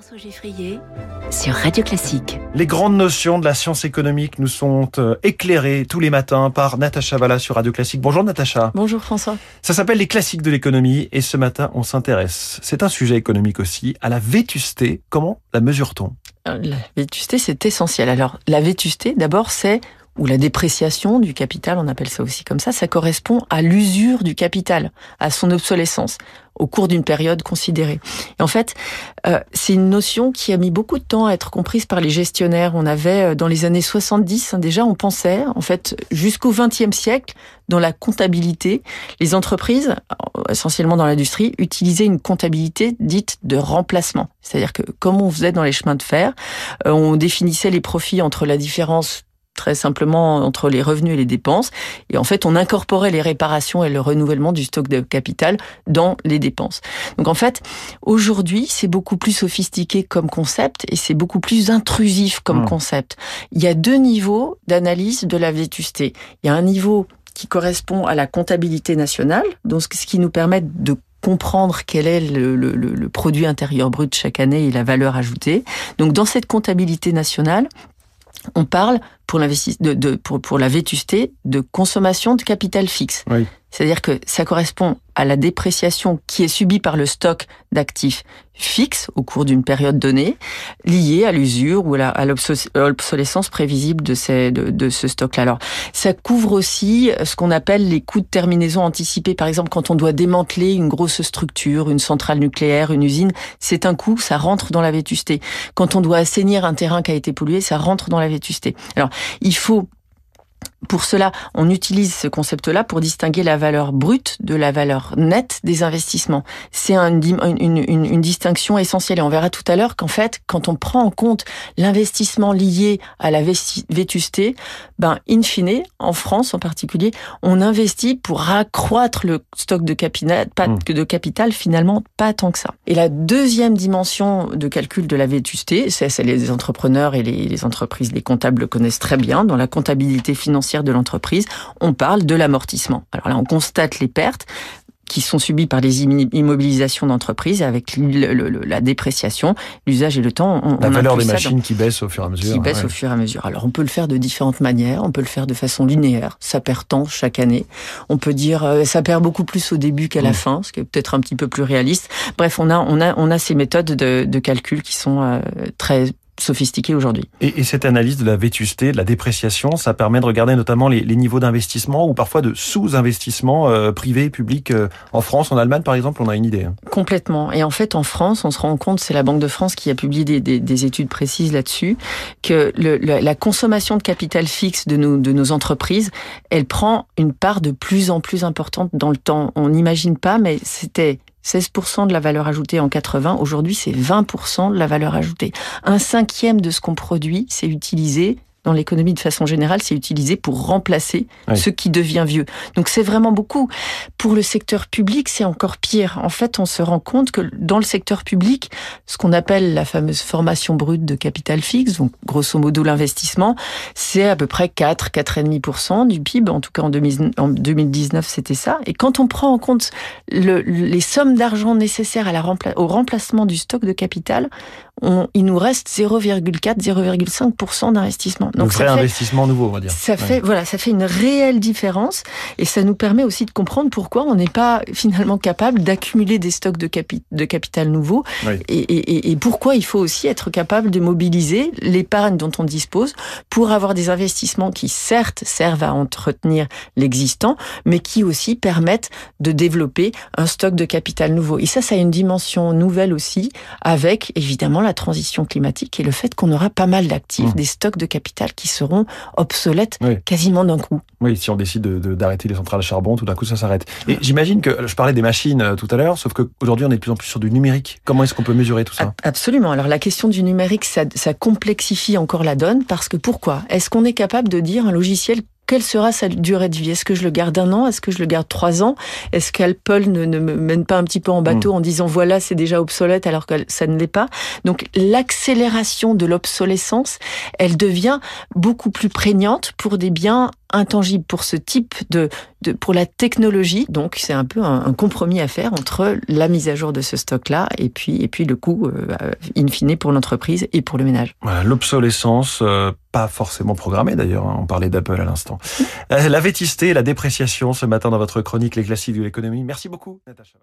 François Geffrier sur Radio Classique. Les grandes notions de la science économique nous sont euh, éclairées tous les matins par Natacha Valla sur Radio Classique. Bonjour Natacha. Bonjour François. Ça s'appelle les classiques de l'économie et ce matin on s'intéresse, c'est un sujet économique aussi, à la vétusté. Comment la mesure-t-on? Euh, La vétusté c'est essentiel. Alors la vétusté d'abord c'est ou la dépréciation du capital, on appelle ça aussi comme ça, ça correspond à l'usure du capital, à son obsolescence au cours d'une période considérée. Et en fait, euh, c'est une notion qui a mis beaucoup de temps à être comprise par les gestionnaires. On avait, euh, dans les années 70, hein, déjà, on pensait, en fait, jusqu'au XXe siècle, dans la comptabilité, les entreprises, euh, essentiellement dans l'industrie, utilisaient une comptabilité dite de remplacement. C'est-à-dire que, comme on faisait dans les chemins de fer, on définissait les profits entre la différence très simplement entre les revenus et les dépenses. Et en fait, on incorporait les réparations et le renouvellement du stock de capital dans les dépenses. Donc en fait, aujourd'hui, c'est beaucoup plus sophistiqué comme concept et c'est beaucoup plus intrusif comme mmh. concept. Il y a deux niveaux d'analyse de la vétusté. Il y a un niveau qui correspond à la comptabilité nationale, donc ce qui nous permet de comprendre quel est le, le, le, produit intérieur brut chaque année et la valeur ajoutée. Donc dans cette comptabilité nationale, on parle pour, de, de, pour, pour la vétusté de consommation de capital fixe. C'est-à-dire que ça correspond à la dépréciation qui est subie par le stock d'actifs fixes au cours d'une période donnée, liée à l'usure ou à l'obsolescence prévisible de, ce stock-là. Alors, ça couvre aussi ce qu'on appelle les coûts de terminaison anticipés. Par exemple, quand on doit démanteler une grosse structure, une centrale nucléaire, une usine, c'est un coût, ça rentre dans la vétusté. Quand on doit assainir un terrain qui a été pollué, ça rentre dans la vétusté. Alors, il faut pour cela, on utilise ce concept-là pour distinguer la valeur brute de la valeur nette des investissements. C'est une, une, une, distinction essentielle. Et on verra tout à l'heure qu'en fait, quand on prend en compte l'investissement lié à la vétusté, ben, in fine, en France en particulier, on investit pour accroître le stock de capital, pas mmh. de capital, finalement, pas tant que ça. Et la deuxième dimension de calcul de la vétusté, c'est les entrepreneurs et les, les entreprises, les comptables le connaissent très bien dans la comptabilité financière de l'entreprise, on parle de l'amortissement. Alors là, on constate les pertes, qui sont subies par les immobilisations d'entreprises avec la dépréciation, l'usage et le temps. On, la valeur des machines qui baisse au fur et à mesure. Qui baisse au fur et à mesure. Alors on peut le faire de différentes manières. On peut le faire de façon linéaire. Ça perd tant chaque année. On peut dire euh, ça perd beaucoup plus au début qu'à la mm. fin, ce qui est peut-être un petit peu plus réaliste. Bref, on a on a on a ces méthodes de, de calcul qui sont euh, très sophistiqué aujourd'hui. Et, cette analyse de la vétusté, de la dépréciation, ça permet de regarder notamment les, niveaux d'investissement ou parfois de sous-investissement euh, privé et public euh, en France, en Allemagne par exemple, on a une idée. Hein. Complètement. Et en fait, en France, on se rend compte, c'est la Banque de France qui a publié des, études précises là-dessus, que la consommation de capital fixe de nos, de nos entreprises, elle prend une part de plus en plus importante dans le temps. On n'imagine pas, mais c'était 16% de la valeur ajoutée en 80, aujourd'hui c'est 20% de la valeur ajoutée. Un cinquième de ce qu'on produit, c'est utilisé dans l'économie de façon générale, c'est utilisé pour remplacer ce qui devient vieux. Donc c'est vraiment beaucoup. Pour le secteur public, c'est encore pire. En fait, on se rend compte que dans le secteur public, ce qu'on appelle la fameuse formation brute de capital fixe, donc grosso modo l'investissement, c'est à peu près 4, 4,5% du PIB. En tout cas, en 2019, c'était ça. Et quand on prend en compte les sommes d'argent nécessaires à la au remplacement du stock de capital, il nous reste 0,4, 0,5% d'investissement. Donc, vrai investissement nouveau, on va dire. Ça fait, voilà, ça fait une réelle différence et ça nous permet aussi de comprendre pourquoi on n'est pas finalement capable d'accumuler des stocks de, de capital nouveau et, et, et, pourquoi il faut aussi être capable de mobiliser l'épargne dont on dispose pour avoir des investissements qui certes servent à entretenir l'existant, mais qui aussi permettent de développer un stock de capital nouveau. Et ça, ça a une dimension nouvelle aussi avec évidemment la transition climatique et le fait qu'on aura pas mal d'actifs, mmh. des stocks de capital qui seront obsolètes quasiment d'un coup. Oui, si on décide d'arrêter les centrales à charbon, tout d'un coup ça s'arrête. Et j'imagine que je parlais des machines euh, tout à l'heure, sauf qu'aujourd'hui on est de plus en plus sur du numérique. Comment est-ce qu'on peut mesurer tout ça Absolument. Alors la question du numérique, ça, ça complexifie encore la donne parce que pourquoi? Est-ce qu'on est capable de dire un logiciel quelle sera sa durée de vie? Est-ce que je le garde un an? Est-ce que je le garde trois ans? Est-ce qu'Apple ne, ne me mène pas un petit peu en bateau hmm. en disant voilà c'est déjà obsolète alors que ça ne l'est pas? Donc l'accélération de l'obsolescence, elle devient beaucoup plus prégnante pour des biens intangible pour ce type de, de pour la technologie. Donc c'est un peu un, compromis à faire entre la mise à jour de ce stock-là et puis et puis le coût euh, in fine pour l'entreprise et pour le ménage. L'obsolescence euh, pas forcément programmée d'ailleurs. Hein, on parlait d'Apple à l'instant. Euh, la vétusté, la dépréciation ce matin dans votre chronique Les classiques de l'économie. Merci beaucoup, Natacha.